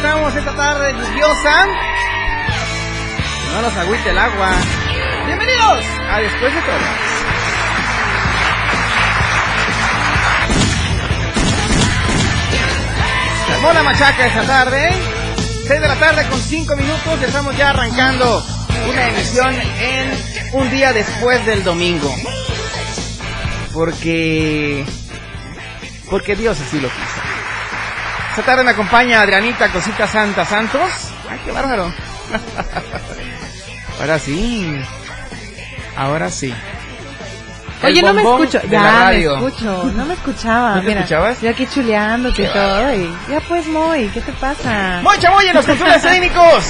Estamos esta tarde lluviosa? No nos agüite el agua. Bienvenidos a Después de todo. Se armó la machaca esta tarde. 6 de la tarde con 5 minutos. Estamos ya arrancando una emisión en un día después del domingo. Porque... Porque Dios así lo quiso. Esta tarde me acompaña Adrianita Cosita Santa Santos. Ay, qué bárbaro. Ahora sí. Ahora sí. El Oye, no me escucho. Ya, me escucho. No me escuchaba. ¿No te Mira, escuchabas? Yo aquí chuleándote y todo. Y ya pues, Moy, ¿qué te pasa? Moy Chamoy en los controles técnicos.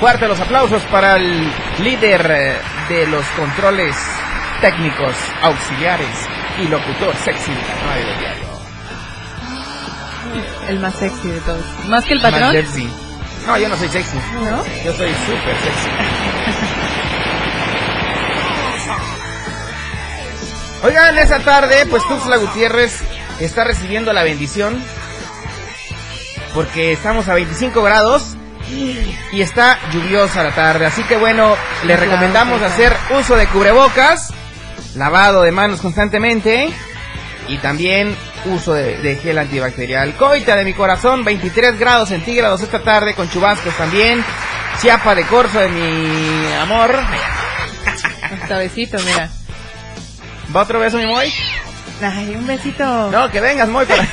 Fuerte los aplausos para el líder eh, de los controles técnicos, auxiliares y locutor sexy de la radio diario. El más sexy de todos. ¿Más que el patrón? Más sexy. No, yo no soy sexy. ¿No? Yo soy súper sexy. Oigan, esa tarde, pues Tuxtla Gutiérrez está recibiendo la bendición. Porque estamos a 25 grados y está lluviosa la tarde. Así que bueno, le Claro, recomendamos claro. hacer uso de cubrebocas, lavado de manos constantemente y también uso de, de gel antibacterial. Coita de mi corazón, 23 grados centígrados esta tarde con chubascos también. Chiapa de corzo de mi amor. Hasta besito, mira. ¿Va otro beso, mi Moy? Ay, un besito. No, que vengas, Moy. Para...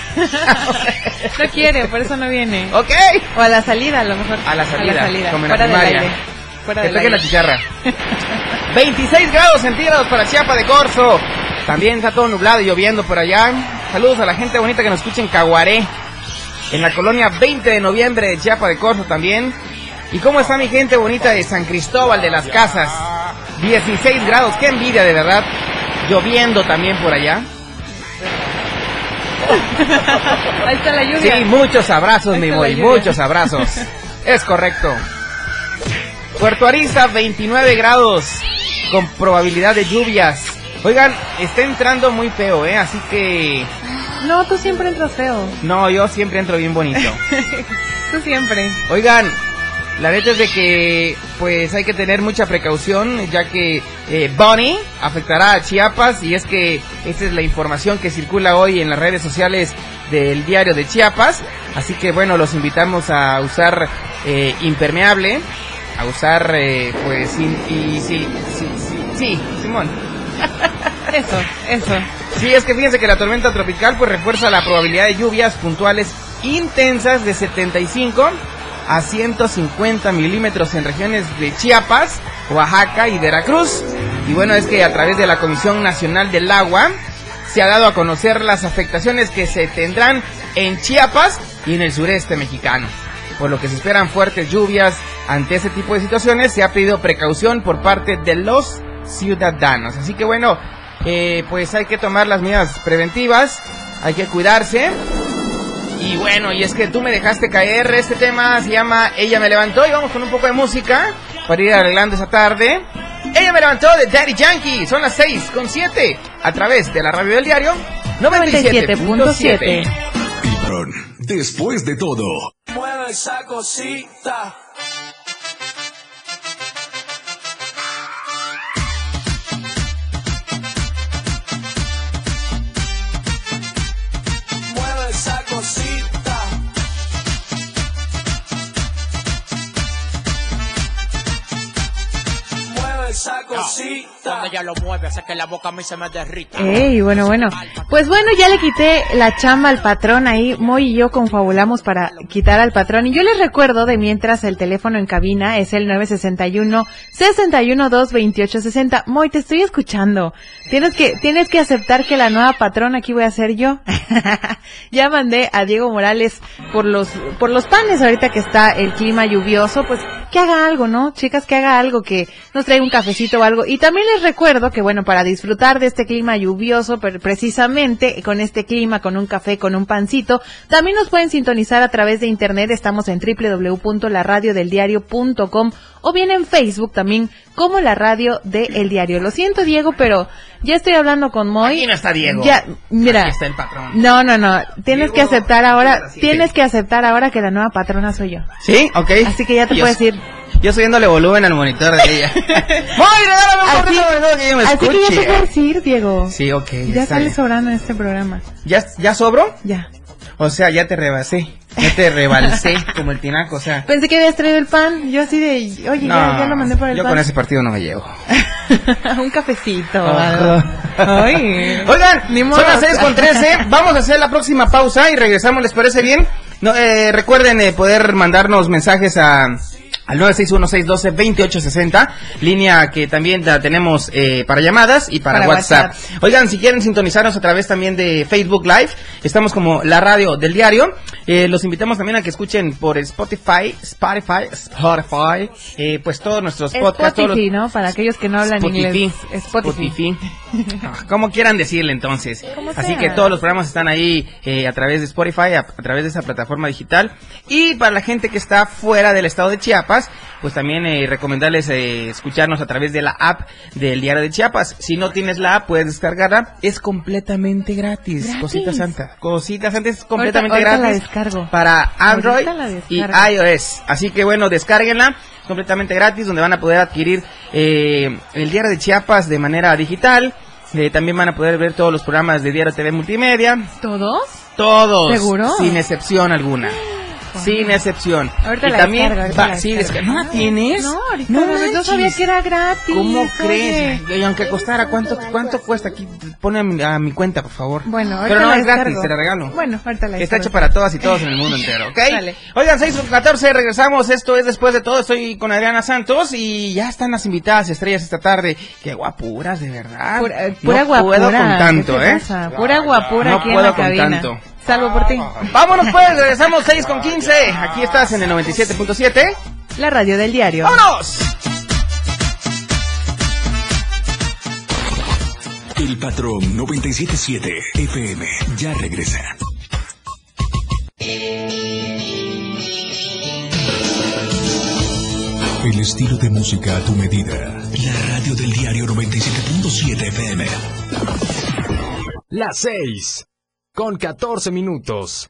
No quiere, por eso no viene. ok. O a la salida, a lo mejor. A la salida, como en la Fuera del primaria. aire. Fuera Que del toque la aire. chicharra. 26 grados centígrados para Chiapa de Corzo. También está todo nublado y lloviendo por allá. Saludos a la gente bonita que nos escucha en Caguaré. En la colonia 20 de noviembre de Chiapa de Corzo también. ¿Y cómo está mi gente bonita de San Cristóbal de las Casas? 16 grados, qué envidia de verdad. Lloviendo también por allá. Ahí está la lluvia. Sí, muchos abrazos, mi lluvia. muchos abrazos. Es correcto. Puerto Ariza, 29 grados, con probabilidad de lluvias. Oigan, está entrando muy feo, ¿eh? Así que... No, tú siempre entras feo. No, yo siempre entro bien bonito. Tú siempre. Oigan, la neta es de que pues hay que tener mucha precaución ya que eh, Bonnie afectará a Chiapas y es que esta es la información que circula hoy en las redes sociales del diario de Chiapas. Así que bueno, los invitamos a usar eh, impermeable, a usar eh, pues y sí, sí, sí, sí, Simón. Eso, eso. Sí, es que fíjense que la tormenta tropical pues refuerza la probabilidad de lluvias puntuales intensas de 75 a 150 milímetros en regiones de Chiapas, Oaxaca y Veracruz. Y bueno, es que a través de la Comisión Nacional del Agua se ha dado a conocer las afectaciones que se tendrán en Chiapas y en el sureste mexicano. Por lo que se esperan fuertes lluvias ante ese tipo de situaciones, se ha pedido precaución por parte de los ciudadanos. Así que bueno, eh, pues hay que tomar las medidas preventivas, hay que cuidarse. Y bueno, y es que tú me dejaste caer, este tema se llama Ella me levantó y vamos con un poco de música para ir arreglando esa tarde. Ella me levantó de Daddy Yankee, son las 6 con 7 a través de la radio del diario 97.7. 97.7. El patrón, después de todo. Mueve esa cosita. Ella lo mueve, hace que la boca a mí se me derrita. Ey, bueno, bueno. Pues bueno, ya le quité la chamba al patrón ahí. Moy y yo confabulamos para quitar al patrón. Y yo les recuerdo de mientras el teléfono en cabina es el 961-612-2860. Moy, te estoy escuchando. Tienes que, tienes que aceptar que la nueva patrón aquí voy a ser yo. ya mandé a Diego Morales por los, por los panes ahorita que está el clima lluvioso. Pues que haga algo, ¿no? Chicas, que haga algo, que nos traiga un cafecito o algo. Y también les recuerdo que, bueno, para disfrutar de este clima lluvioso, pero precisamente con este clima, con un café, con un pancito, también nos pueden sintonizar a través de internet. Estamos en www.laradiodeldiario.com o bien en Facebook también como la radio de El Diario. Lo siento, Diego, pero ya estoy hablando con Moy. Aquí no está Diego. Ya, mira. Aquí está el patrón. No, no, no. Tienes Diego, que aceptar ahora, tienes que aceptar ahora que la nueva patrona soy yo. ¿Sí? Ok. Así que ya te Yo puedes ir. Yo estoy dándole volumen al monitor de ella. ¡Muy, regálame un monitor que ella me así que ya te puedes ir, Diego. Sí, ok. ya bien. sobrando en este programa. ¿Ya, ¿Ya sobro? Ya. O sea, ya te rebasé. Ya te rebalsé como el tinaco, o sea. Pensé que habías traído el pan. Yo así de, oye, ya, ya lo mandé por el yo pan. con ese partido no me llevo. un cafecito. Ay. Oigan, Ni modo. son las 6 con 13. Vamos a hacer la próxima pausa y regresamos, ¿les parece bien? No, eh, recuerden eh, poder mandarnos mensajes a al 961-612-2860, línea que también la tenemos eh, para llamadas y para, Para WhatsApp. WhatsApp. Oigan, si quieren sintonizarnos a través también de Facebook Live, estamos como la radio del diario. Eh, los invitamos también a que escuchen por Spotify, Spotify, Spotify, eh, pues todos nuestros podcasts. los- Spotify, ¿no? Para aquellos que no hablan inglés. Spotify. Spotify. Ah, Como quieran decirle entonces. Así sea. que todos los programas están ahí eh, a través de Spotify, a, a través de esa plataforma digital. Y para la gente que está fuera del estado de Chiapas, pues también eh, recomendarles eh, escucharnos a través de la app del Diario de Chiapas. Si no tienes la app, puedes descargarla. Es completamente gratis. Gratis. Cosita santa. Cosita santa es completamente ahorita gratis. descargo. Para Android la y iOS. Así que bueno, descárguenla es completamente gratis, donde van a poder adquirir eh, el Diario de Chiapas de manera digital. Eh, también van a poder ver todos los programas de Diario TV Multimedia. ¿Todos? Todos. ¿Seguro? Sin excepción alguna. Sin excepción. Ahorita y la también descargo, ahorita va- la sí, descargo. desca- ¿No la tienes? No, ahorita No sabía que era gratis. ¿Cómo oye. crees? Y aunque costara, ¿cuánto, cuánto cuesta aquí? Pone a mi, a mi cuenta, por favor. Bueno, ahorita Pero no la es gratis, te la regalo. Bueno, ahorita la Está hecho para todas y todos en el mundo entero, ¿ok? Dale. Oigan, 6 con 14, regresamos. Esto es después de todo. Estoy con Adriana Santos y ya están las invitadas estrellas esta tarde. Qué guapuras, de verdad. Pura, eh, pura no guapura. puedo con tanto, ¿qué te ¿eh? Pura guapura No aquí en puedo la con cabina. tanto. Salvo por ti. Vámonos pues, regresamos 6 con 15. Aquí estás en el 97.7. La radio del diario. ¡Vámonos! El patrón 977 FM ya regresa. El estilo de música a tu medida. La radio del diario 97.7 FM. Las 6. Con 14 minutos.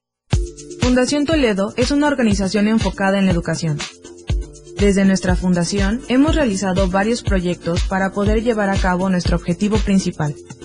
Fundación Toledo es una organización enfocada en la educación. Desde nuestra fundación hemos realizado varios proyectos para poder llevar a cabo nuestro objetivo principal,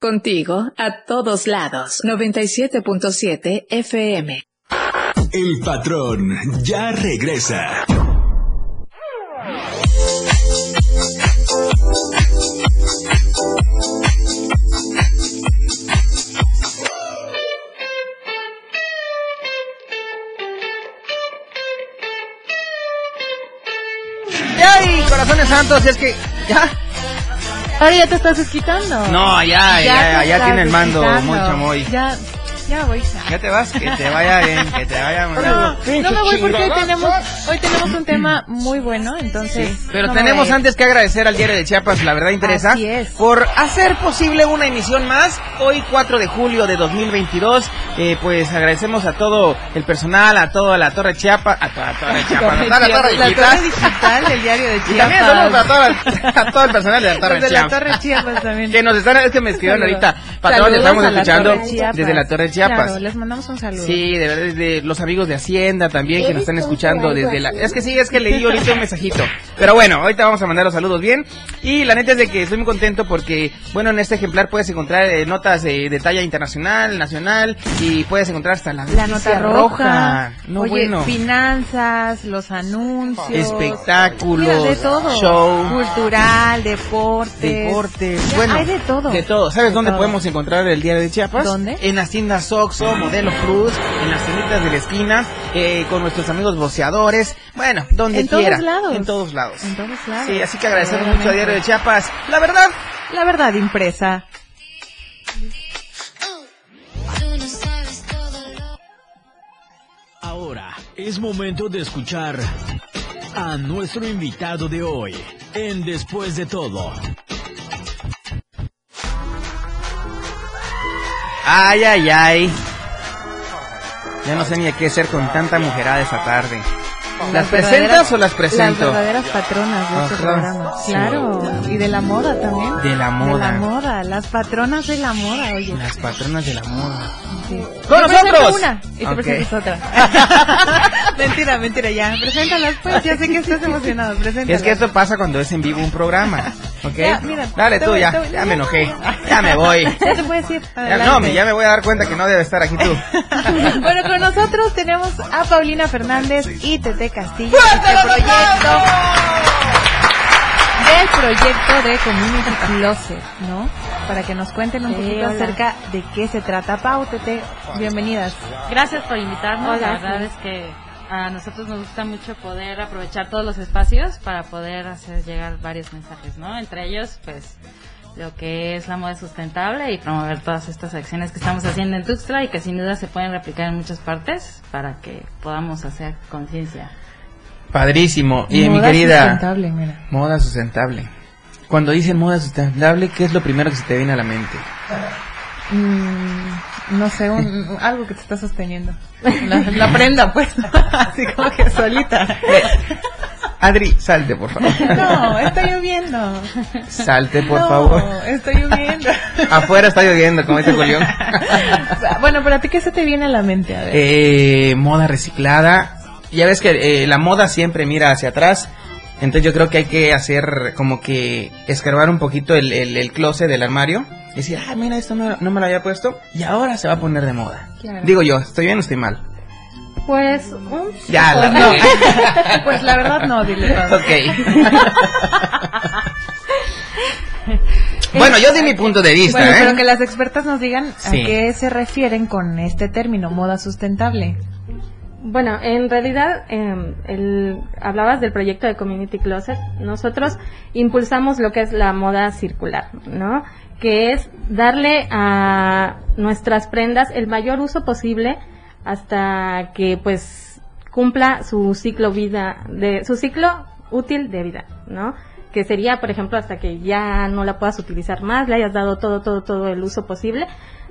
Contigo a todos lados. 97.7 FM. El patrón ya regresa. ¡Ay, corazones santos! Es que, ¿ya? Ahora ya te estás desquitando. No, ya, ya, ya, estás tiene el mando muy chamoy. Ya, Ya voy. Ya te vas, que te vaya bien, que te vaya muy No, bien. no me voy porque hoy tenemos, hoy tenemos un tema muy bueno, entonces. Pero no tenemos antes que agradecer al diario de Chiapas, la verdad interesa, Así es. por hacer posible una emisión más. Hoy 4 de julio de 2022, eh, pues agradecemos a todo el personal, a toda la Torre Chiapas, a toda la Torre Chiapas, a toda la Torre la Digital. torre digital del diario de Chiapas. Y también saludos a, toda- a todo el personal de la Torre Los de la Chiapas. Torre Chiapas también. Que nos están, es que me escribieron ahorita, patrón, estamos escuchando Chiapas. desde la Torre Chiapas. Claro, les mandamos un saludo. Sí, de verdad, de los amigos de Hacienda también que nos están escuchando desde la... Es que sí, es que leí ahorita un mensajito. Pero bueno, ahorita vamos a mandar los saludos bien. Y la neta es de que estoy muy contento porque, bueno, en este ejemplar puedes encontrar eh, notas eh, de talla internacional, nacional y puedes encontrar hasta la, La nota roja. No, Oye, bueno. finanzas, los anuncios. Espectáculos, de todo. show. Cultural, deportes. Deportes, bueno, Hay de todo. De todo. ¿Sabes De dónde todo. podemos encontrar el diario de Chiapas? ¿Dónde? En las tiendas Oxxo, Modelo Cruz, en las tienditas de la esquina, eh, con nuestros amigos boceadores. Bueno, donde En todos quiera. lados. En todos lados. En todos lados. Sí, así que agradecemos mucho a Diario de Chiapas. La verdad, La verdad impresa. Ahora es momento de escuchar a nuestro invitado de hoy en Después de todo. Ay, ay, ay. Ya no sé ni qué hacer con tanta mujerada esa tarde. ¿Las presentas verdaderas- o las presento? Las verdaderas patronas de este Ajá. programa. Sí. Claro. Y de la moda también. De la De moda. la moda. Las patronas de la moda, oye. Las patronas de la moda. Sí. ¡Con nosotros! una y te Ok. presentas otra. mentira, mentira, ya. Preséntalas, pues. Ya sé que estás emocionado. Preséntalas. Es que esto pasa cuando es en vivo un programa. ¿Ok? Ya, mira, Dale te tú voy- ya. te Ya me enojé. Ya me voy. Ya te puedes ir. Ya, no, me- ya me voy a dar cuenta que no debe estar aquí tú. bueno, con nosotros tenemos a Paulina Fernández y Tete Castillo de este proyecto. Del proyecto de Community Closet, ¿no? Para que nos cuenten un Sí, poquito hola. acerca de qué se trata. Pau, Tete, bienvenidas. Gracias por invitarnos. Hola, la verdad sí. es que a nosotros nos gusta mucho poder aprovechar todos los espacios para poder hacer llegar varios mensajes, ¿no? Entre ellos, pues, lo que es la moda sustentable y promover todas estas acciones que estamos haciendo en Tuxtla y que sin duda se pueden replicar en muchas partes para que podamos hacer conciencia. Padrísimo. Y mi Moda querida. sustentable, mira. Moda sustentable. Cuando dicen moda sustentable, ¿qué es lo primero que se te viene a la mente? Mm, no sé, un- un- algo que te está sosteniendo. La, la prenda, pues. Así como que solita. Adri, salte, por favor. No, está lloviendo. Salte, por no, favor. está lloviendo. Afuera está lloviendo, como dice Julián. bueno, pero a ti qué se te viene a la mente? A ver. Eh, moda reciclada. Ya ves que eh, la moda siempre mira hacia atrás. Entonces yo creo que hay que hacer como que escarbar un poquito el, el, el closet del armario. Y decir, ah, mira, esto no, no me lo había puesto. Y ahora se va a poner de moda. Claro. Digo yo, ¿estoy bien o estoy mal? Pues, un Ya, la no. pues la verdad no, dile. Ok. bueno, yo di mi punto de vista, Bueno, ¿eh? pero que las expertas nos digan Sí. a qué se refieren con este término, moda sustentable. Bueno, en realidad, eh, el- hablabas del proyecto de Community Closet. Nosotros impulsamos lo que es la moda circular, ¿no? Que es darle a nuestras prendas el mayor uso posible hasta que, pues, cumpla su ciclo vida, de, su ciclo útil de vida, ¿no? Que sería, por ejemplo, hasta que ya no la puedas utilizar más, le hayas dado todo, todo, todo el uso posible.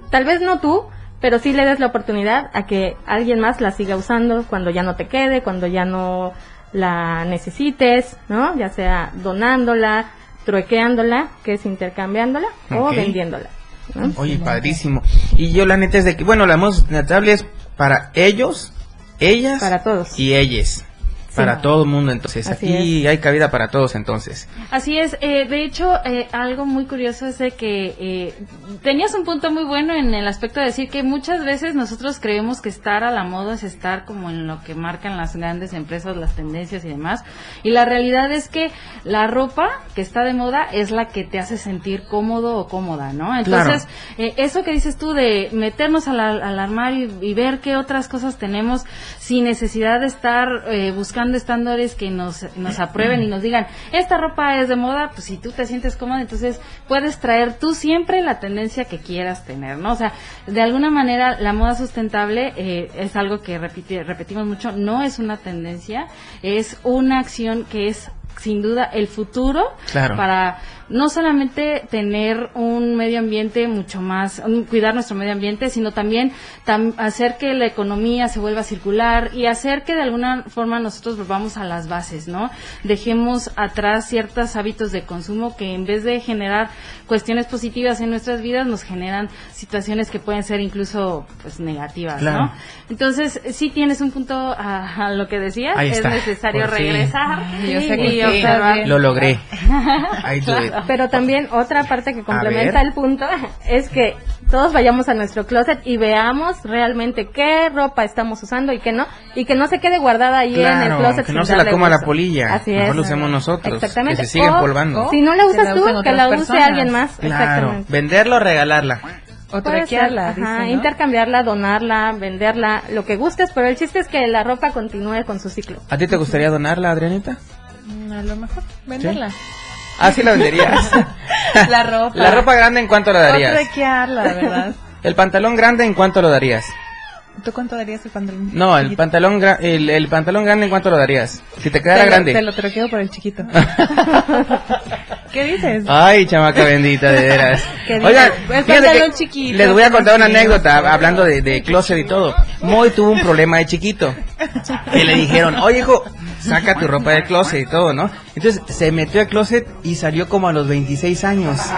Tal vez no tú, pero sí le des la oportunidad a que alguien más la siga usando cuando ya no te quede, cuando ya no la necesites, ¿no? Ya sea donándola, truequeándola, que es intercambiándola, o vendiéndola. ¿no? Oye, padrísimo. Y yo la neta es de que, bueno, la sustentable es para ellos, ellas Para todos. y ellas. Para todo el mundo, entonces. Así Aquí hay cabida para todos, entonces. Así es, eh, de hecho, eh, algo muy curioso es de que eh, tenías un punto muy bueno en el aspecto de decir que muchas veces nosotros creemos que estar a la moda es estar como en lo que marcan las grandes empresas, las tendencias y demás. Y la realidad es que la ropa que está de moda es la que te hace sentir cómodo o cómoda, ¿no? Entonces, eh, eso que dices tú de meternos al, al armario y, y ver qué otras cosas tenemos sin necesidad de estar eh, buscando buscando estándares que nos, nos aprueben y nos digan, esta ropa es de moda, pues si tú te sientes cómoda, entonces puedes traer tú siempre la tendencia que quieras tener, ¿no? O sea, de alguna manera la moda sustentable eh, es algo que repiti- repetimos mucho, no es una tendencia, es una acción que es sin duda el futuro Claro. para no solamente tener un medio ambiente mucho más, cuidar nuestro medio ambiente, sino también tam- hacer que la economía se vuelva circular y hacer que de alguna forma nosotros volvamos a las bases, ¿no? Dejemos atrás ciertos hábitos de consumo que en vez de generar cuestiones positivas en nuestras vidas nos generan situaciones que pueden ser incluso pues negativas, Claro. ¿no? Entonces, sí tienes un punto a, a lo que decías, Ahí es está, necesario por fin. regresar Ay, yo sé que y sí. Lo logré. I do it. Pero también otra parte que complementa el punto es que todos vayamos a nuestro closet y veamos realmente qué ropa estamos usando y qué no, y que no se quede guardada ahí en el Claro, closet. que no se la coma la polilla. Así Mejor es. lo usemos nosotros. Exactamente. Que se siga O- empolvando. Si no la usas la tú, que la use alguien más. Claro. Venderla o regalarla. O Puede ser, traquearla, ajá, dice, ¿no? intercambiarla, donarla, venderla, lo que gustes, pero el chiste es que la ropa continúe con su ciclo. ¿A ti te gustaría donarla, Adrianita? Mm, A lo mejor venderla. Ah, sí la venderías. La ropa. La ropa grande, ¿en cuánto la darías? traquearla, ¿verdad? El pantalón grande, ¿en cuánto lo darías? ¿Tú cuánto darías el pantalón? No, el chiquito? pantalón, el, el pantalón grande, ¿en cuánto lo darías? Si te quedara Te lo- grande. Te lo troqueo por el chiquito. ¿Qué dices? Ay, chamaca bendita, de veras. ¿Qué Oigan, pantalón que chiquito, les voy a contar una sí. anécdota hablando de, de closet y todo. Moy tuvo un problema de chiquito. Y le dijeron, oye, hijo, saca tu ropa del closet y todo, ¿no? Entonces se metió al closet y salió como a los 26 años.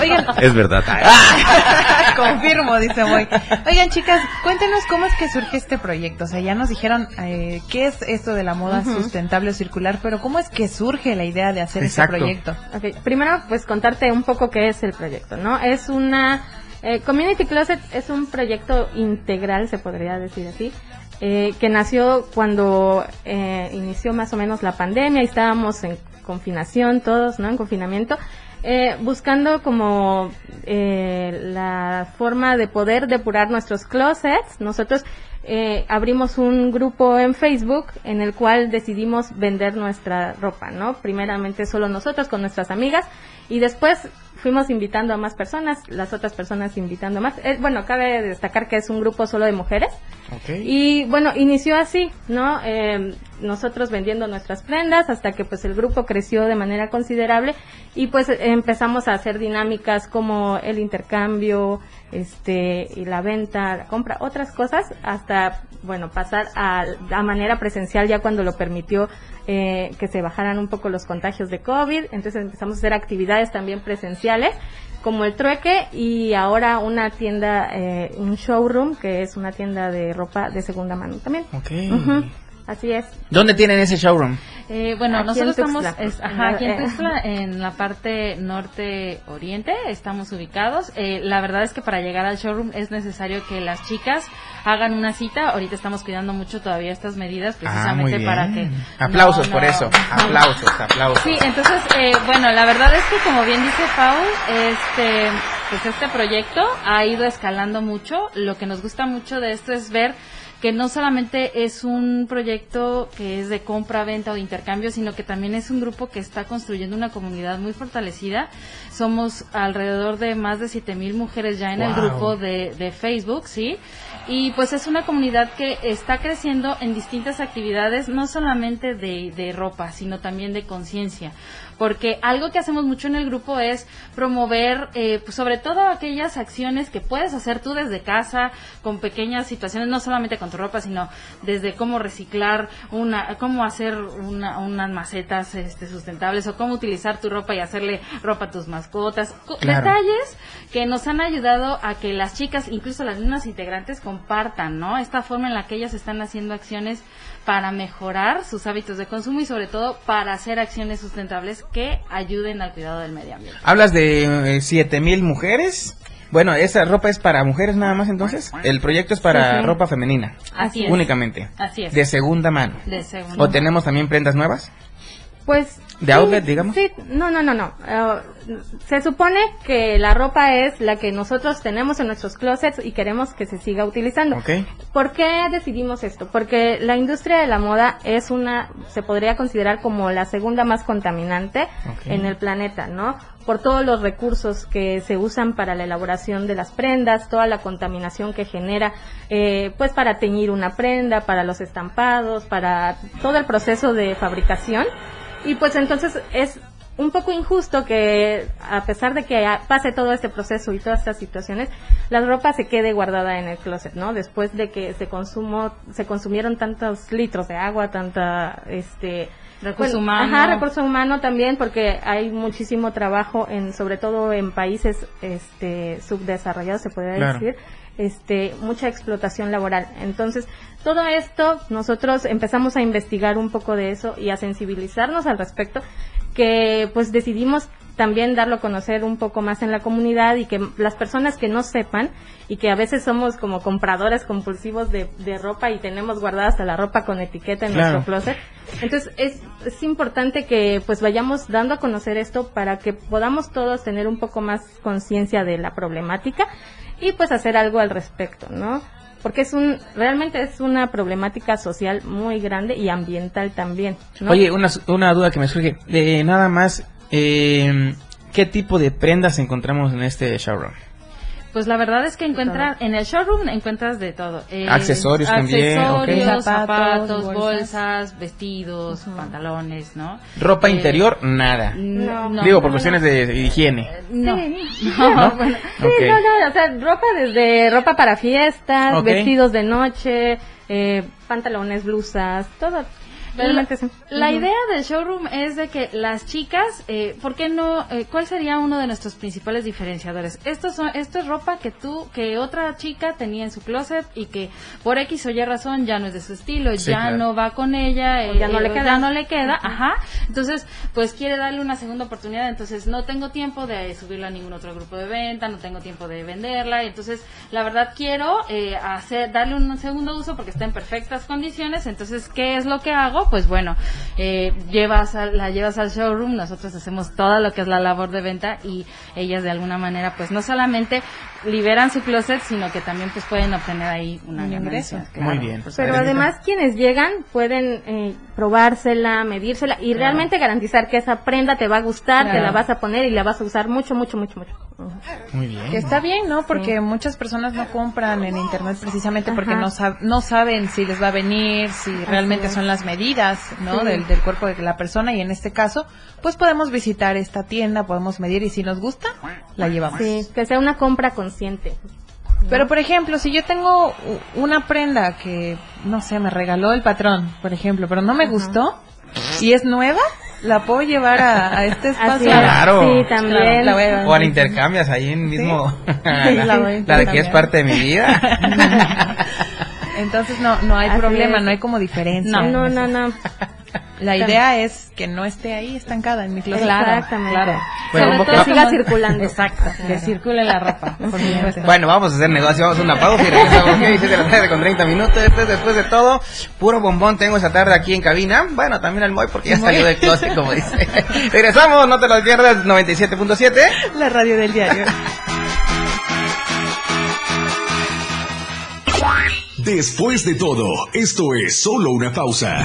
Oigan, Es verdad. confirmo, dice Moy. Oigan, chicas, cuéntenos cómo es que surge este proyecto. O sea, ya nos dijeron eh, qué es esto de la moda sustentable o circular, pero cómo es que surge la idea de hacer Exacto. este proyecto. Ok, primero pues contarte un poco qué es el proyecto, ¿no? Es una... eh, Community Closet es un proyecto integral, se podría decir así, eh, que nació cuando eh, inició más o menos la pandemia y estábamos en confinación todos, ¿no? En confinamiento. eh, buscando como eh, la forma de poder depurar nuestros closets, nosotros eh, abrimos un grupo en Facebook en el cual decidimos vender nuestra ropa, ¿no? Primeramente solo nosotros con nuestras amigas y después fuimos invitando a más personas, las otras personas invitando más. Eh, bueno, cabe destacar que es un grupo solo de mujeres. Y bueno, inició así, ¿no? Eh, nosotros vendiendo nuestras prendas hasta que pues el grupo creció de manera considerable y pues empezamos a hacer dinámicas como el intercambio, este, y la venta, la compra, otras cosas hasta, bueno, pasar a, a manera presencial ya cuando lo permitió eh, que se bajaran un poco los contagios de COVID. Entonces empezamos a hacer actividades también presenciales como el trueque y ahora una tienda, eh, un showroom que es una tienda de ropa de segunda mano también. Así es. ¿Dónde tienen ese showroom? Eh, bueno, Aquí en nosotros estamos es- ajá, aquí en eh, Tuxtla, en la parte norte oriente, estamos ubicados. Eh, la verdad es que para llegar al showroom es necesario que las chicas hagan una cita. Ahorita estamos cuidando mucho todavía estas medidas Ah, muy precisamente bien. para que... Aplausos no, por no. eso. Aplausos, aplausos. Sí, entonces, eh, bueno, la verdad es que como bien dice Paul, este, pues este proyecto ha ido escalando mucho. Lo que nos gusta mucho de esto es ver que no solamente es un proyecto que es de compra, venta o de intercambio, sino que también es un grupo que está construyendo una comunidad muy fortalecida. Somos alrededor de más de 7000 mujeres ya en el grupo de, de Facebook, ¿sí? Y pues es una comunidad que está creciendo en distintas actividades, no solamente de, de ropa, sino también de conciencia. Porque algo que hacemos mucho en el grupo es promover, eh, pues sobre todo aquellas acciones que puedes hacer tú desde casa, con pequeñas situaciones, no solamente con tu ropa, sino desde cómo reciclar una, cómo hacer una- unas macetas este, sustentables o cómo utilizar tu ropa y hacerle ropa a tus mascotas. Claro. Detalles que nos han ayudado a que las chicas, incluso las mismas integrantes, compartan, ¿no? Esta forma en la que ellas están haciendo acciones para mejorar sus hábitos de consumo y sobre todo para hacer acciones sustentables que ayuden al cuidado del medio ambiente. ¿Hablas de eh, siete mil mujeres? Bueno, ¿esa ropa es para mujeres nada más entonces? El proyecto es para sí. ropa femenina. Así es. Únicamente. Así es. De segunda mano. De segunda ¿O tenemos también prendas nuevas? Pues de outlet, digamos. Sí, no, no, no, no. Eh, se supone que la ropa es la que nosotros tenemos en nuestros closets y queremos que se siga utilizando. Ok. ¿Por qué decidimos esto? Porque la industria de la moda es una, se podría considerar como la segunda más contaminante en el planeta, ¿no? Por todos los recursos que se usan para la elaboración de las prendas, toda la contaminación que genera, eh, pues para teñir una prenda, para los estampados, para todo el proceso de fabricación. Y pues entonces es un poco injusto que a pesar de que pase todo este proceso y todas estas situaciones, la ropa se quede guardada en el closet, ¿no? Después de que se consumó, se consumieron tantos litros de agua, tanta, este, Recurso humano. Ajá, recurso humano también, porque hay muchísimo trabajo en, sobre todo en países, este, subdesarrollados, se podría Claro. decir, este, mucha explotación laboral. Entonces, todo esto, nosotros empezamos a investigar un poco de eso y a sensibilizarnos al respecto, que pues decidimos también darlo a conocer un poco más en la comunidad y que las personas que no sepan y que a veces somos como compradores compulsivos de, de ropa y tenemos guardada hasta la ropa con etiqueta en Claro. nuestro closet. Entonces es, es importante que pues vayamos dando a conocer esto para que podamos todos tener un poco más conciencia de la problemática y pues hacer algo al respecto, ¿no? Porque es un, realmente es una problemática social muy grande y ambiental también. Oye, una, una duda que me surge. De nada más, eh, ¿qué tipo de prendas encontramos en este showroom? Pues la verdad es que encuentras, en el showroom encuentras de todo. Eh, Accesorios también, accesorios, zapatos, Zapatos, bolsas, bolsas. vestidos, pantalones, ¿no? Ropa Eh, interior, nada. No, no, Digo, por no, cuestiones de higiene. No. Sí. No. Bueno, sí, Ok. no, no, o sea, ropa desde ropa para fiestas, vestidos de noche, eh, pantalones, blusas, todo. Realmente sí. La idea del showroom es de que las chicas, eh, ¿por qué no? eh, ¿Cuál sería uno de nuestros principales diferenciadores? Esto, son, esto es ropa que tú, que otra chica tenía en su closet y que por X o Y razón ya no es de su estilo, Sí, ya claro. no va con ella, ya no le o queda. ya no le queda, ajá. Entonces, pues quiere darle una segunda oportunidad, entonces no tengo tiempo de subirla a ningún otro grupo de venta, no tengo tiempo de venderla, entonces la verdad quiero eh, hacer, darle un segundo uso porque está en perfectas condiciones, entonces ¿qué es lo que hago? Pues bueno, eh, llevas a- la llevas al showroom, nosotros hacemos todo lo que es la labor de venta y ellas de alguna manera pues no solamente liberan su closet, sino que también pues pueden obtener ahí una Un ganancia. ingreso. claro. Muy bien. Pero además quienes llegan pueden eh, probársela, medírsela y realmente garantizar que esa prenda te va a gustar, te la vas a poner y la vas a usar mucho, mucho, mucho, mucho. Muy bien. Que está bien, ¿no? Porque muchas personas no compran en internet precisamente porque Ajá. no, sab- no saben si les va a venir, si realmente es. son las medidas, ¿no? Sí. Del, del cuerpo de la persona y en este caso, pues podemos visitar esta tienda, podemos medir y si nos gusta, la llevamos. Sí, que sea una compra consciente. Pero por ejemplo, si yo tengo una prenda que, no sé, me regaló el patrón, por ejemplo, pero no me gustó y es nueva, la puedo llevar a, a este espacio. es. Claro. Sí, también. la voy a- O al intercambias ahí en mismo. Sí, la voy a la de que es parte de mi vida. Entonces no, no hay Así problema, es. no hay como diferencia. No, no, no. La idea es que no esté ahí estancada en mi closet. Exactamente. Claro. Bueno, siga circulando. Exacto, que circule la ropa. por supuesto. Bueno, vamos a hacer negocio, vamos a una pausa y regresamos. ¿Qué dices de la tarde con 30 minutos? Después, después de todo, puro bombón tengo esta tarde aquí en cabina. Bueno, también al Moy porque ya salió del closet, como dice. Regresamos, no te lo pierdas, 97.7. La radio del diario. Después de todo, esto es solo una pausa.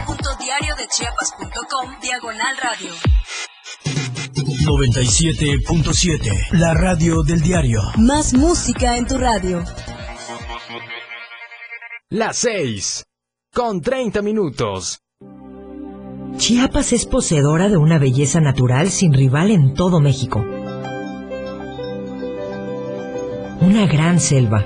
www.diariodechiapas.com Diagonal radio. 97.7. La radio del diario. Más música en tu radio. Las 6. Con 30 minutos. Chiapas es poseedora de una belleza natural sin rival en todo México. Una gran selva,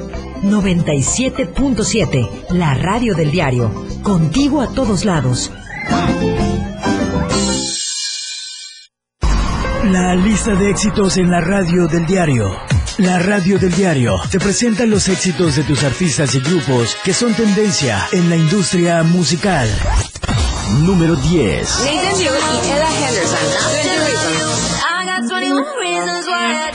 97.7, la radio del diario. Contigo a todos lados. La lista de éxitos en la radio del diario. La radio del diario te presenta los éxitos de tus artistas y grupos que son tendencia en la industria musical. Número 10. Nathan Dew y Ella Henderson. 20 Reasons. I got 21 reasons why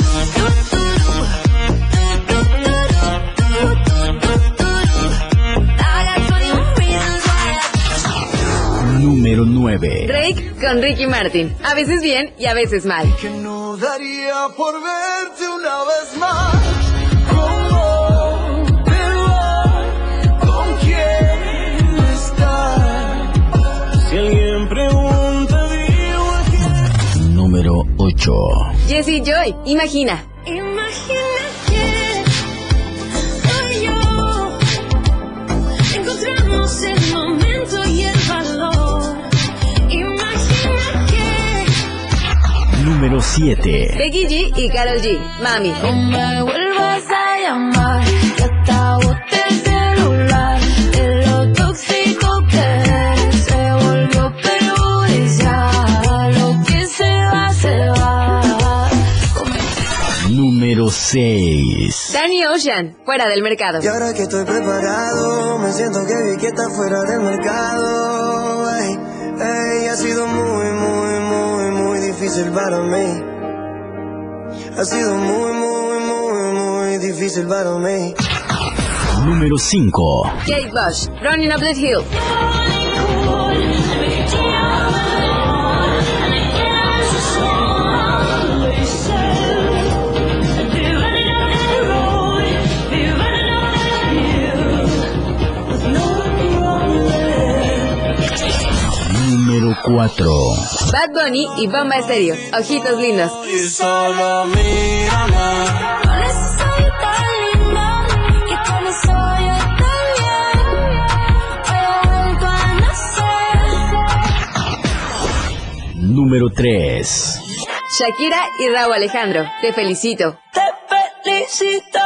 con Ricky Martin. A veces bien y a veces mal. Que no daría por verte una vez más. ¿Cómo te va? ¿Con quién estás? Si alguien pregunta, digo que Número 8. Jessie Joy. Imagina Número 7. Becky G y Carol G. Mami. no me vuelvas a llamar. Que hasta boté el celular. De lo tóxico que eres, se volvió perjudicial. Lo que se va, se va. Número 6. Danny Ocean, fuera del mercado. Y ahora que estoy preparado, me siento que vi que está fuera del mercado. Ey, ey, ha sido muy difícil para mí. Ha sido muy, muy, muy, muy difícil para mí. Número 5. Kate Bush, Running Up That Hill. Número 4. Bad Bunny y Bomba Estéreo. Ojitos lindos. Y solo mírame. Número 3. Shakira y Raúl Alejandro. Te felicito. Te felicito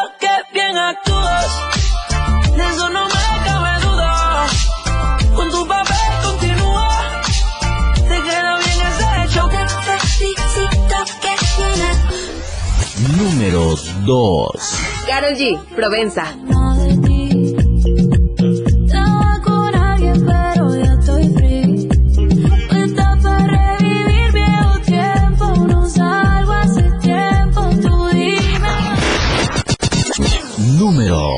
salgo hace tiempo. Tú dime. Número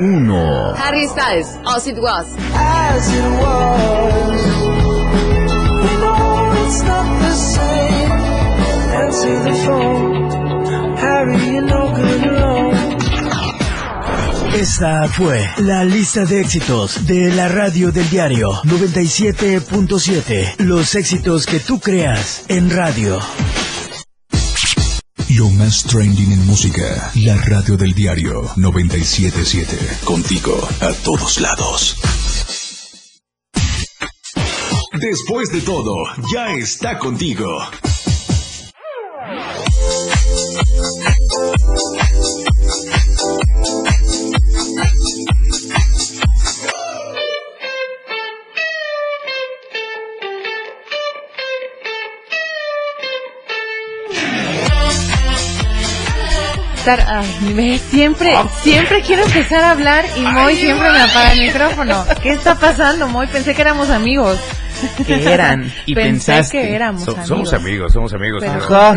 1. Harry Styles, As It Was. As it was. No, it's not the same. Answer the phone. Esta fue la lista de éxitos de la radio del diario 97.7. Los éxitos que tú creas en radio. Lo más trending en música. La radio del diario 977. Contigo a todos lados. Después de todo, ya está contigo. Estar- ay, ve, siempre, siempre quiero empezar a hablar y Moy siempre me apaga el micrófono. ¿Qué está pasando, Moy? Pensé que éramos amigos. Que eran y Pensé pensaste. que éramos So- amigos. somos amigos, somos amigos. Pero-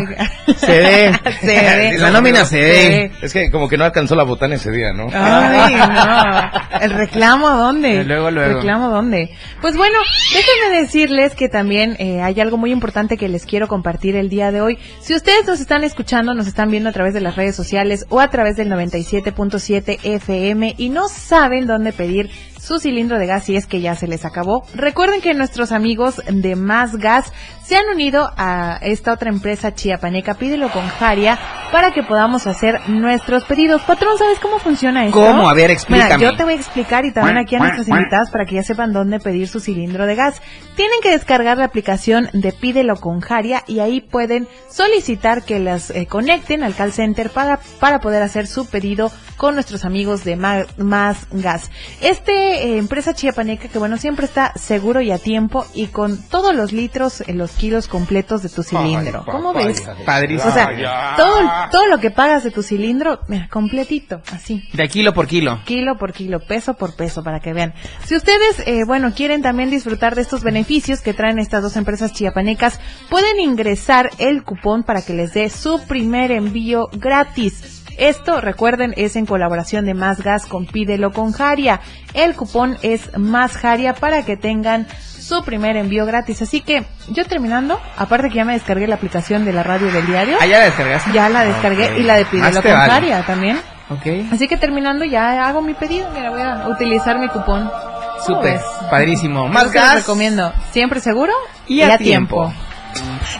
se ve. Se ve. La nómina se ve. Es que como que no alcanzó la botana ese día, ¿no? Ay, no. ¿El reclamo dónde? Luego, luego. ¿Reclamo dónde? Pues bueno, déjenme decirles que también eh, hay algo muy importante que les quiero compartir el día de hoy. Si ustedes nos están escuchando, nos están viendo a través de las redes sociales o a través del 97.7 FM y no saben dónde pedir su cilindro de gas si es que ya se les acabó. Recuerden que nuestros amigos de Más Gas se han unido a esta otra empresa chiapaneca, pídelo con Jaria, para que podamos hacer nuestros pedidos. Patrón, ¿sabes cómo funciona esto? ¿Cómo? A ver, explícame. Mira, yo te voy a explicar y también aquí a nuestras invitadas para que ya sepan dónde pedir su cilindro de gas. Tienen que descargar la aplicación de Pídelo con Jaria y ahí pueden solicitar que las eh, conecten al call center para, para poder hacer su pedido con nuestros amigos de Ma- Más Gas. Este eh, empresa chiapaneca que bueno, siempre está seguro y a tiempo y con todos los litros, eh, los kilos completos de tu cilindro. ¿Cómo ves? Padrísimo. O sea, todo, todo lo que pagas de tu cilindro, mira, completito, así De kilo por kilo. kilo por kilo, peso por peso, para que vean. Si ustedes, eh, bueno, quieren también disfrutar de estos beneficios que traen estas dos empresas chiapanecas, pueden ingresar el cupón para que les dé su primer envío gratis. Esto, recuerden, es en colaboración de Más Gas con Pídelo con Jaria. El cupón es Más Jaria para que tengan su primer envío gratis. Así que, yo terminando, aparte que ya me descargué la aplicación de la radio del diario. ¿Ah, ya la descargaste? Ya la descargué y la de Más Pídelo te con vale. Jaria también. Ok. Así que terminando ya hago mi pedido. Mira, voy a utilizar mi cupón. ¿Cómo Súper. Padrísimo. Más gas. recomiendo. Siempre seguro Y a tiempo.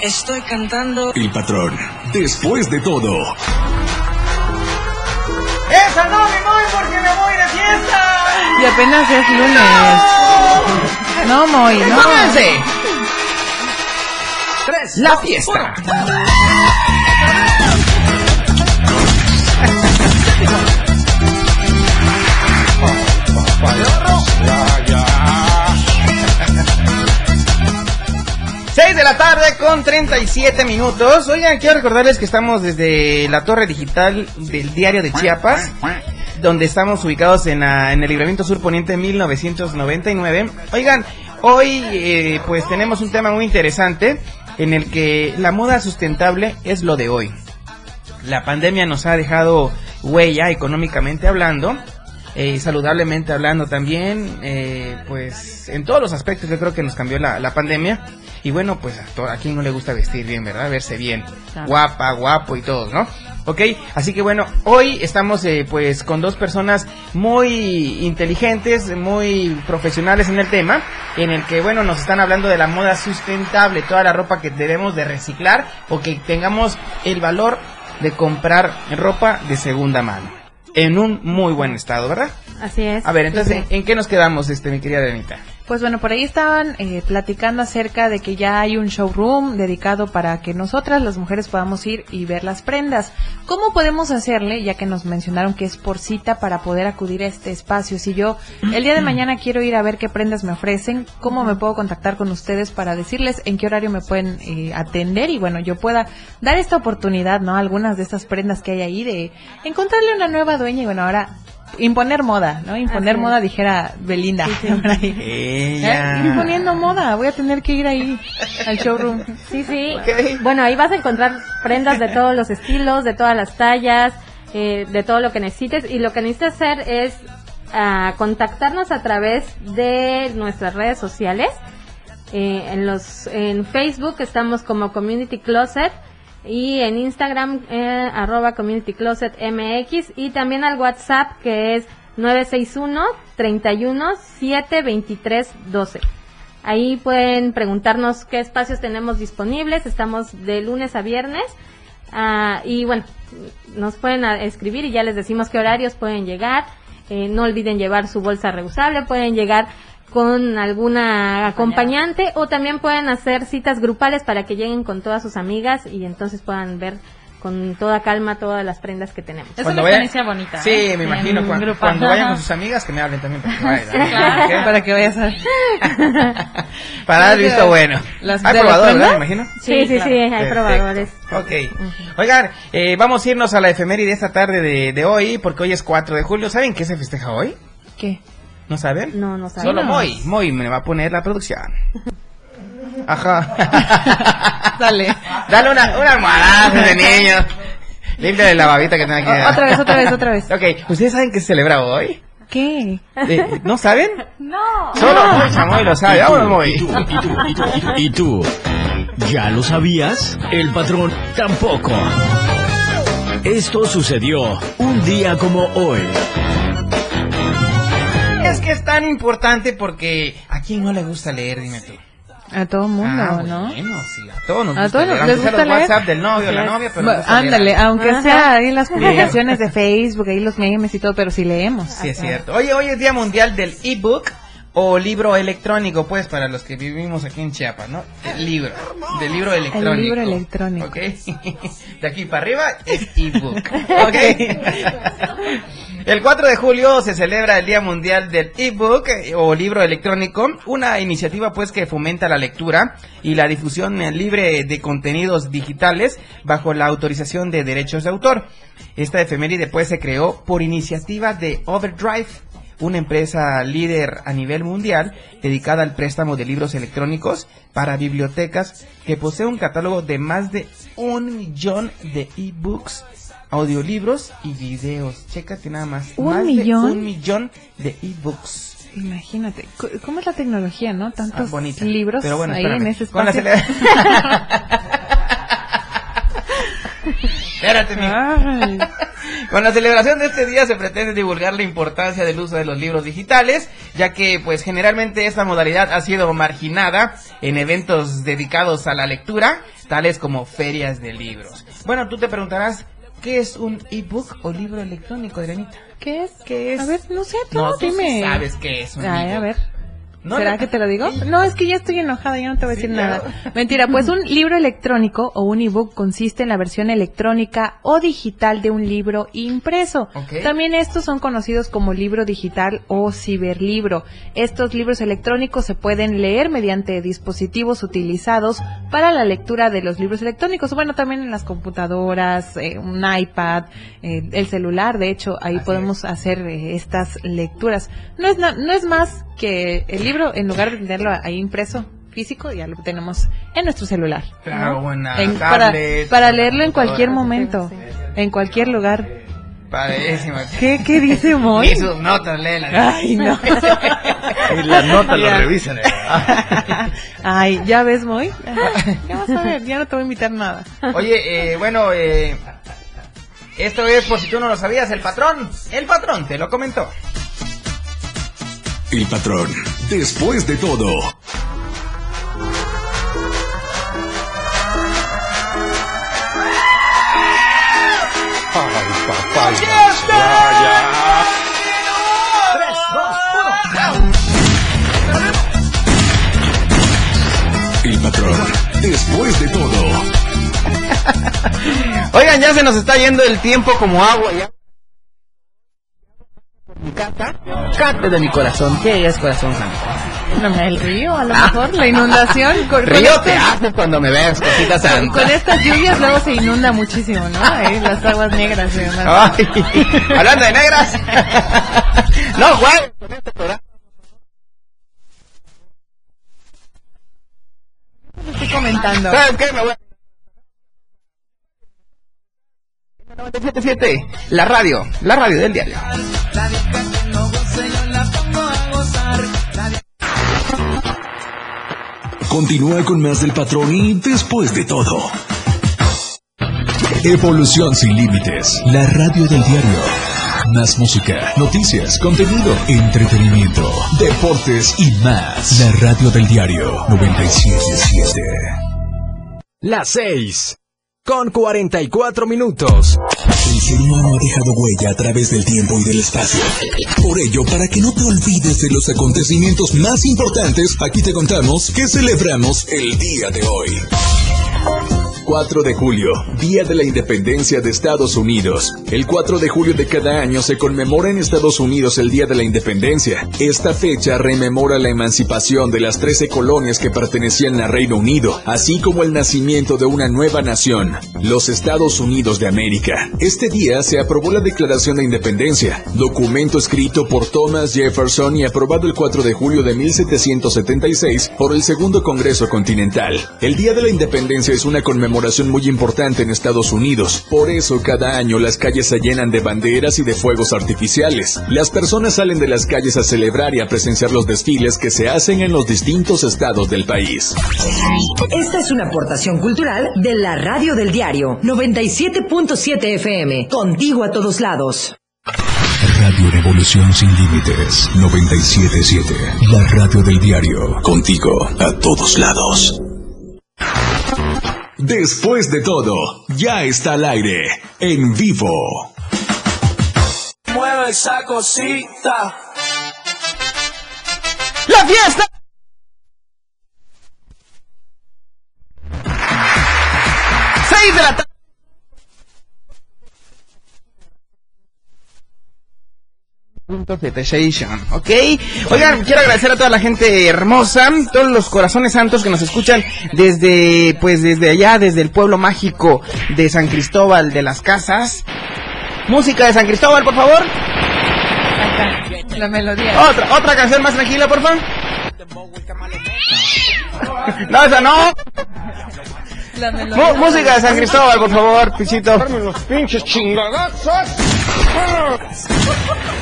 Estoy cantando. El patrón. Después de todo. ¡Esa no me voy porque me voy de fiesta! Y apenas es lunes. No, Moy, no. ¡Pónganse! La fiesta. Seis de la tarde con 37 minutos. Oigan, quiero recordarles que estamos desde la torre digital del diario de Chiapas, donde estamos ubicados en, la- el libramiento sur poniente 1999. Oigan, hoy eh, pues tenemos un tema muy interesante en el que la moda sustentable es lo de hoy. La pandemia nos ha dejado huella económicamente hablando, eh, saludablemente hablando también, eh, pues en todos los aspectos yo creo que nos cambió la pandemia. Y bueno, pues a, a quien no le gusta vestir bien, ¿verdad? Verse bien, Claro. guapa, guapo y todo, ¿no? Ok, así que bueno, hoy estamos eh, pues con dos personas muy inteligentes, muy profesionales en el tema, en el que bueno, nos están hablando de la moda sustentable, toda la ropa que debemos de reciclar o que tengamos el valor de comprar ropa de segunda mano. En un muy buen estado, ¿verdad? Así es. A ver, entonces, Sí, sí. ¿en qué nos quedamos, este, mi querida Renita? Pues bueno, por ahí estaban eh, platicando acerca de que ya hay un showroom dedicado para que nosotras, las mujeres, podamos ir y ver las prendas. ¿Cómo podemos hacerle, ya que nos mencionaron que es por cita para poder acudir a este espacio? Si yo el día de mañana quiero ir a ver qué prendas me ofrecen, ¿cómo me puedo contactar con ustedes para decirles en qué horario me pueden eh, atender? Y bueno, yo pueda dar esta oportunidad, ¿no? Algunas de estas prendas que hay ahí de encontrarle una nueva dueña y bueno, ahora imponer moda, ¿no? Imponer Así es. moda, dijera Belinda. por ahí. Ella. ¿Eh? Imponiendo moda, voy a tener que ir ahí al showroom. Sí, sí. Bueno, ahí vas a encontrar prendas de todos los estilos, de todas las tallas, eh, de todo lo que necesites. Y lo que necesitas hacer es ah, contactarnos a través de nuestras redes sociales. Eh, en los en Facebook estamos como Community Closet y en Instagram eh, arroba Community Closet MX y también al WhatsApp que es 961 31 7 23 12. Ahí pueden preguntarnos qué espacios tenemos disponibles. Estamos de lunes a viernes. Ah, y bueno, nos pueden ah, escribir y ya les decimos qué horarios pueden llegar. Eh, no olviden llevar su bolsa reusable. Pueden llegar con alguna acompañante o también pueden hacer citas grupales para que lleguen con todas sus amigas y entonces puedan ver con toda calma todas las prendas que tenemos. Es una experiencia bonita, Sí, ¿eh? me imagino. Cuando, grupo. cuando vayan con sus amigas, que me hablen también. Para que, vayan, Sí, claro, ¿ok? para que vayas a Para dar visto bueno. Las- Hay probadores, ¿verdad? Me imagino. Sí, sí, sí, hay Perfecto. probadores. Ok. Oigan, eh, vamos a irnos a la efeméride esta tarde de, de hoy, porque hoy es 4 de julio. ¿Saben qué se festeja hoy? ¿Qué? ¿No saben? No, no saben. Solo. Moy. Moy me va a poner la producción. Ajá. Dale. Dale una, una almohadazo de niño. Límpiale la babita que tiene aquí. Otra vez, otra vez, otra vez. Ok, ¿ustedes saben qué se celebra hoy? ¿Qué? Eh, ¿No saben? No. Solo Moy Chamoy lo sabe. Vámonos, Moy. ¿Y tú? ¿Ya lo sabías? El patrón tampoco. Esto sucedió un día como hoy. Es que es tan importante porque ¿a quién no le gusta leer? Dime tú. A todo mundo, Ah, ¿no? Bueno, sí, a todos nos A gusta todos leer. les gusta los leer. WhatsApp del novio, la novia, pero Bueno, gusta leer. ándale, aunque Ajá. sea ahí las publicaciones de Facebook, ahí los memes y todo, pero sí leemos. Sí, es cierto. Oye, hoy es Día Mundial del ebook o libro electrónico, pues, para los que vivimos aquí en Chiapas, ¿no? El libro, del libro electrónico. El libro electrónico. ¿Ok? De aquí para arriba es ebook. ¿Ok? El 4 de julio se celebra el Día Mundial del ebook eh, o libro electrónico, una iniciativa pues que fomenta la lectura y la difusión libre de contenidos digitales bajo la autorización de derechos de autor. Esta efeméride pues se creó por iniciativa de Overdrive, una empresa líder a nivel mundial dedicada al préstamo de libros electrónicos para bibliotecas que posee un catálogo de más de un millón de ebooks, audiolibros y videos. Chécate nada más. ¿Un más millón? De un millón de ebooks. Imagínate, ¿cómo es la tecnología, no? Tantos Ah, bonita. libros Pero bueno, ahí espérame. en ese espacio. Espérate. Con la celebración de este día se pretende divulgar la importancia del uso de los libros digitales, ya que pues generalmente esta modalidad ha sido marginada en eventos dedicados a la lectura, tales como ferias de libros. Bueno, tú te preguntarás, ¿qué es un ebook o libro electrónico, Adrianita? ¿Qué es? ¿Qué es? A ver, no sé, tú No, tú sí dime. sabes qué es un Ay, a ebook. ver. No, ¿Será no. que te lo digo? No, es que ya estoy enojada, ya no te voy a decir Sí, nada. Mentira, pues un libro electrónico o un ebook consiste en la versión electrónica o digital de un libro impreso. También estos son conocidos como libro digital o ciberlibro. Estos libros electrónicos se pueden leer mediante dispositivos utilizados para la lectura de los libros electrónicos. Bueno, también en las computadoras, eh, un iPad, eh, el celular, de hecho, ahí podemos hacer eh, estas lecturas. No es, no es más que el libro, en lugar de tenerlo ahí impreso físico, ya lo tenemos en nuestro celular. Claro, buena En- para, tablet, para leerlo en cualquier momento, en cualquier lugar. Padrísimo. ¿Qué, qué dice Moy? Ni sus notas, léelas. Ay, no. Y las notas lo revisan. eh. Ay, ya ves, Moy. Ya vas a ver, ya no te voy a invitar nada. Oye, eh, bueno, eh, esto es por si tú no lo sabías, el patrón, el patrón te lo comentó. El patrón, después de todo. Ay, papá. El patrón, después de todo. Oigan, ya se nos está yendo el tiempo como agua ya. Cata, cata de mi corazón, ¿qué es corazón santo? No, el río, a lo mejor, la inundación. Con, con Río este- te hace cuando me ves, cosita santa. con estas lluvias luego se inunda muchísimo, ¿no? Las aguas negras y demás. Hablando de negras. no, con este programa. Estoy comentando. ¿Sabes qué? Me voy a... 977, la radio, la radio del diario. Continúa con más del patrón y después de todo. Evolución sin límites. La radio del diario. Más música, noticias, contenido, entretenimiento, deportes y más. La radio del diario 977. Las 6. Con 44 minutos. El ser humano ha dejado huella a través del tiempo y del espacio. Por ello, para que no te olvides de los acontecimientos más importantes, aquí te contamos que celebramos el día de hoy. 4 de julio, Día de la Independencia de Estados Unidos. El 4 de julio de cada año se conmemora en Estados Unidos el Día de la Independencia. Esta fecha rememora la emancipación de las 13 colonias que pertenecían al Reino Unido, así como el nacimiento de una nueva nación, los Estados Unidos de América. Este día se aprobó la Declaración de Independencia, documento escrito por Thomas Jefferson y aprobado el 4 de julio de 1776 por el Segundo Congreso Continental. El Día de la Independencia es una conmemoración muy importante en Estados Unidos. Por eso cada año las calles se llenan de banderas y de fuegos artificiales. Las personas salen de las calles a celebrar y a presenciar los desfiles que se hacen en los distintos estados del país. Esta es una aportación cultural de la Radio del Diario 97.7 FM. Contigo a todos lados. Radio Revolución Sin Límites 977. La radio del diario. Contigo a todos lados. Después de todo, ya está al aire, en vivo. Mueve esa cosita. ¡La fiesta! ¿Ok? Oigan, quiero agradecer a toda la gente hermosa, todos los corazones santos que nos escuchan desde, pues desde allá, desde el pueblo mágico de San Cristóbal de las Casas. Música de San Cristóbal, por favor. La melodía. Otra, otra canción más tranquila, por favor. No, esa no. La música de San Cristóbal, por favor, Pichito. los pinches chingadazos.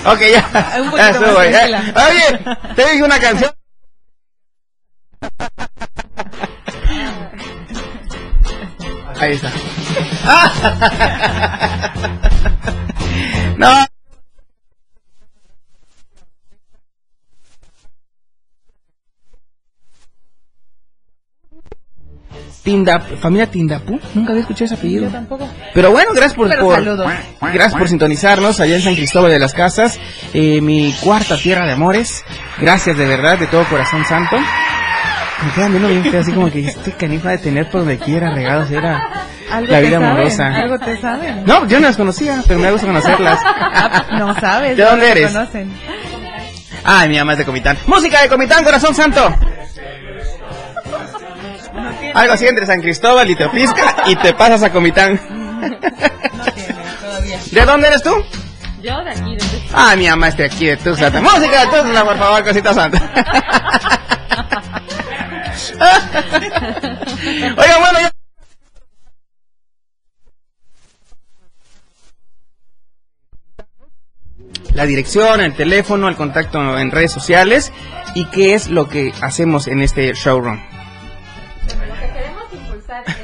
Ok, ya. Un Ya estuvo, ya. Oye, te dije una canción. Ahí está. No. Tinda, familia Tindapú, nunca había escuchado ese apellido. Yo tampoco. Pero bueno, gracias por, Pero por- saludos. gracias por sintonizarnos allá en San Cristóbal de las Casas, eh, mi cuarta tierra de amores. Gracias de verdad, de todo corazón santo. Me quedan viendo bien feo, así como que este canifa de tener por donde quiera regados era Algo la te vida saben, amorosa. Algo te saben. No, yo no las conocía, pero me gusta conocerlas. No sabes. ¿De dónde eres? conocen. Ay, mi mamá es de Comitán. Música de Comitán, corazón santo. Algo así entre San Cristóbal y Teopisca y te pasas a Comitán. ¿De dónde eres tú? Yo de aquí, de Ah, mi mamá es de aquí, de Tuxtla. Música de Tuxtla, por favor, cosita santa. Oiga, bueno, ya... La dirección, el teléfono, el contacto en redes sociales y qué es lo que hacemos en este showroom.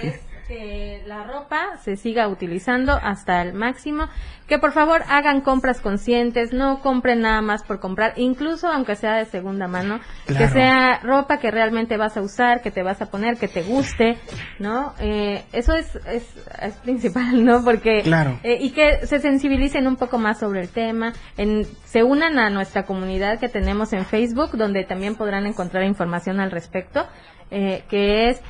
Es que la ropa se siga utilizando hasta el máximo, que por favor hagan compras conscientes, no compren nada más por comprar, incluso aunque sea de segunda mano, que sea ropa que realmente vas a usar, que te vas a poner, que te guste, ¿no? Eh, eso es, es, es principal, ¿no? Porque Claro. eh, y que se sensibilicen un poco más sobre el tema, en, se unan a nuestra comunidad que tenemos en Facebook, donde también podrán encontrar información al respecto, eh, que es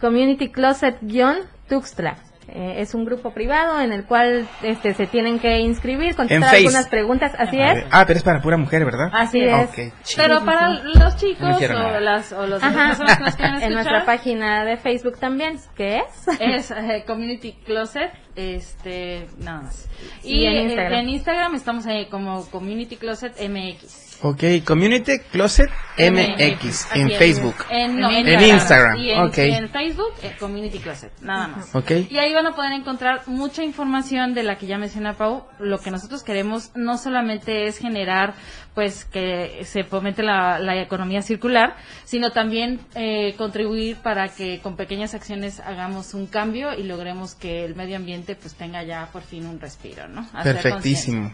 Community Closet-Tuxtla. Eh, es un grupo privado en el cual este, se tienen que inscribir, contestar algunas preguntas. Así es. Ah, pero es para pura mujer, ¿verdad? Así es. Ok. Pero para los chicos No o, las, o los Ajá. personas que nos quieran en nuestra página de Facebook también, ¿qué es? es eh, Community Closet, este, nada más. Y Y, en eh, Instagram. en Instagram estamos ahí como Community Closet MX. Ok, Community Closet MX en. Facebook. En, no, En Instagram, Y en, ok. y en Facebook, eh, Community Closet, nada más. Ok. Y ahí van a poder encontrar mucha información de la que ya menciona Pau. Lo que nosotros queremos no solamente es generar, pues, que se fomente la, la economía circular, sino también eh, contribuir para que con pequeñas acciones hagamos un cambio y logremos que el medio ambiente pues tenga ya por fin un respiro, ¿no? Hacer Perfectísimo.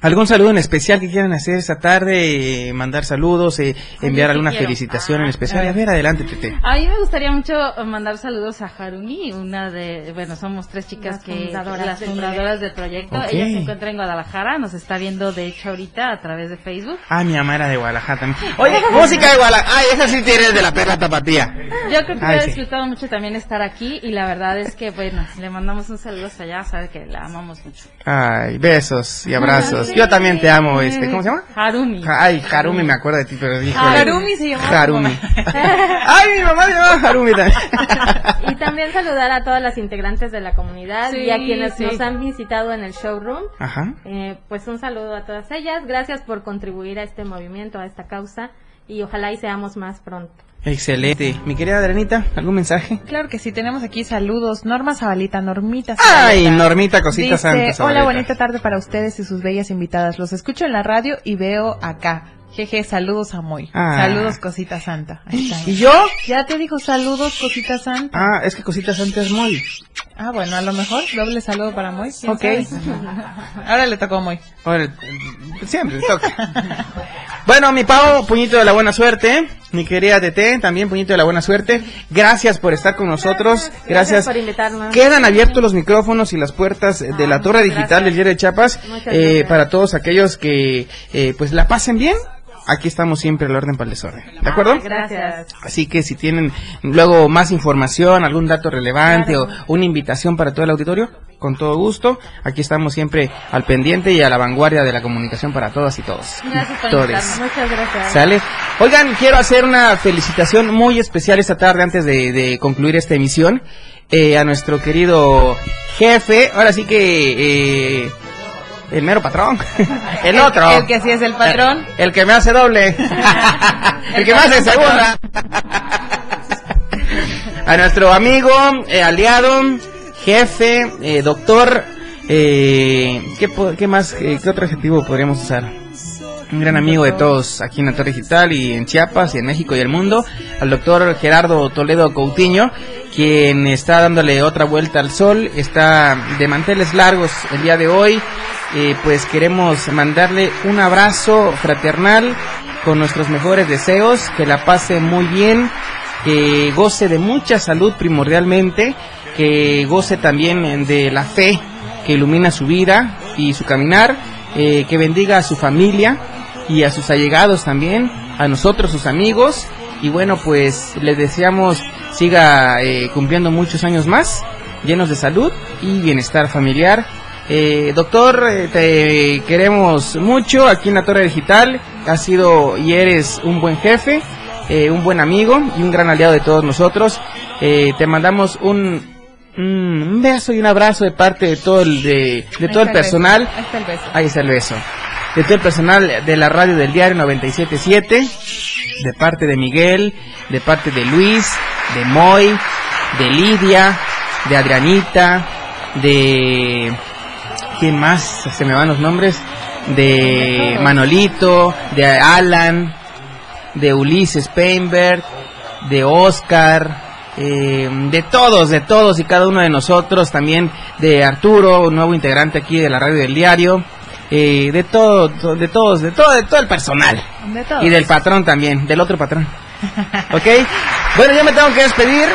¿Algún saludo en especial que quieran hacer esta tarde? Eh, mandar saludos, eh, enviar alguna quiero. felicitación en Ah, especial. a ver. adelante, Tete. A mí me gustaría mucho mandar saludos a Harumi, una de, bueno, somos tres chicas Las que, fundadoras las del fundadoras del proyecto. Ok. Ella se encuentra en Guadalajara, nos está viendo de hecho ahorita a través de Facebook. Ah, mi amara de Guadalajara también. Oye, música de Guadalajara. Ay, esa sí tiene de la perla tapatía. Yo creo que Ay, ha sí. disfrutado mucho también estar aquí y la verdad es que, bueno, le mandamos un saludo hasta allá, sabe que la amamos mucho. Ay, besos y abrazos. Yo también te amo, este, ¿cómo se llama? Harumi. Ay, Harumi, me acuerdo de ti, pero dijo. Harumi se llamaba Harumi. Ay, mi mamá se llama Harumi también. Y también saludar a todas las integrantes de la comunidad Sí, y a quienes sí. nos han visitado en el showroom. Ajá. Eh, pues un saludo a todas ellas. Gracias por contribuir a este movimiento, a esta causa y ojalá y seamos más pronto. Excelente. Mi querida Adrenita, ¿algún mensaje? Claro que sí, tenemos aquí saludos. Norma Zabalita, Normita Ay. Normita, cosita Dice, santa. Hola, Zabaleta". bonita tarde para ustedes y sus bellas invitadas. Los escucho en la radio y veo acá. Jeje, saludos a Moy. Ah. Saludos, cosita santa. Ahí está. ¿Y yo? Ya te dijo saludos, cosita santa. Ah, es que cosita santa es muy. Ah, bueno, a lo mejor doble saludo para Moy. ¿quién Ok. sabe? Ahora le tocó a Moy. Ahora, siempre le toca. bueno, mi Pau, puñito de la buena suerte. Mi querida Tete, también puñito de la buena suerte. Gracias por estar con nosotros. Gracias. por invitarnos. Quedan abiertos los micrófonos y las puertas de la torre digital del Diario de Chiapas eh, gracias. para todos aquellos que eh, pues la pasen bien. Aquí estamos siempre al orden para el desorden. ¿De acuerdo? Gracias. Así que si tienen luego más información, algún dato relevante o una invitación para todo el auditorio, con todo gusto, aquí estamos siempre al pendiente y a la vanguardia de la comunicación para todas y todos. Gracias por. Muchas gracias. ¿Sale? Oigan, quiero hacer una felicitación muy especial esta tarde antes de, de concluir esta emisión eh, a nuestro querido jefe, ahora sí que eh, el mero patrón, el otro. El que sí es el patrón. El, el que me hace doble. el que me hace segunda. a nuestro amigo, eh, aliado, jefe, eh, doctor, eh, ¿qué, qué más, eh, qué otro adjetivo podríamos usar? Un gran amigo de todos aquí en la Torre Digital y en Chiapas y en México y el mundo, al doctor Gerardo Toledo Coutinho, quien está dándole otra vuelta al sol, está de manteles largos el día de hoy, eh, pues queremos mandarle un abrazo fraternal con nuestros mejores deseos, que la pase muy bien, que goce de mucha salud primordialmente, que goce también de la fe que ilumina su vida y su caminar, eh, que bendiga a su familia y a sus allegados también, a nosotros sus amigos y bueno pues les deseamos siga eh, cumpliendo muchos años más, llenos de salud y bienestar familiar. Eh, doctor, eh, te queremos mucho aquí en la Torre Digital, has sido y eres un buen jefe, eh, un buen amigo y un gran aliado de todos nosotros. Eh, te mandamos un, beso y un abrazo de parte de todo el, de, de todo el personal. beso, Ahí está el beso. Ahí está el beso. De todo el personal de la radio del diario 977, de parte de Miguel, de parte de Luis, de Moy, de Lidia, de Adrianita, de... ¿Quién más? Se me van los nombres. De Manolito, de Alan, de Ulises Painberg, de Oscar, eh, de todos, de todos y cada uno de nosotros, también de Arturo, un nuevo integrante aquí de la radio del diario, eh, de todo, de todos, de todo, de todo el personal. De todos. Y del patrón también, del otro patrón. ¿Ok? Bueno, yo me tengo que despedir,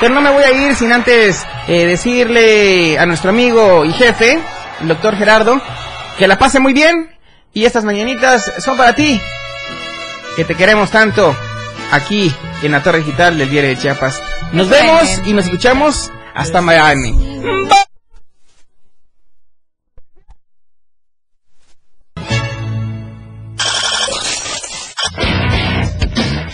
pero no me voy a ir sin antes eh, decirle a nuestro amigo y jefe, el doctor Gerardo, que la pase muy bien y estas mañanitas son para ti, que te queremos tanto aquí en la Torre Digital del Diario de Chiapas. Nos vemos y nos escuchamos hasta Miami.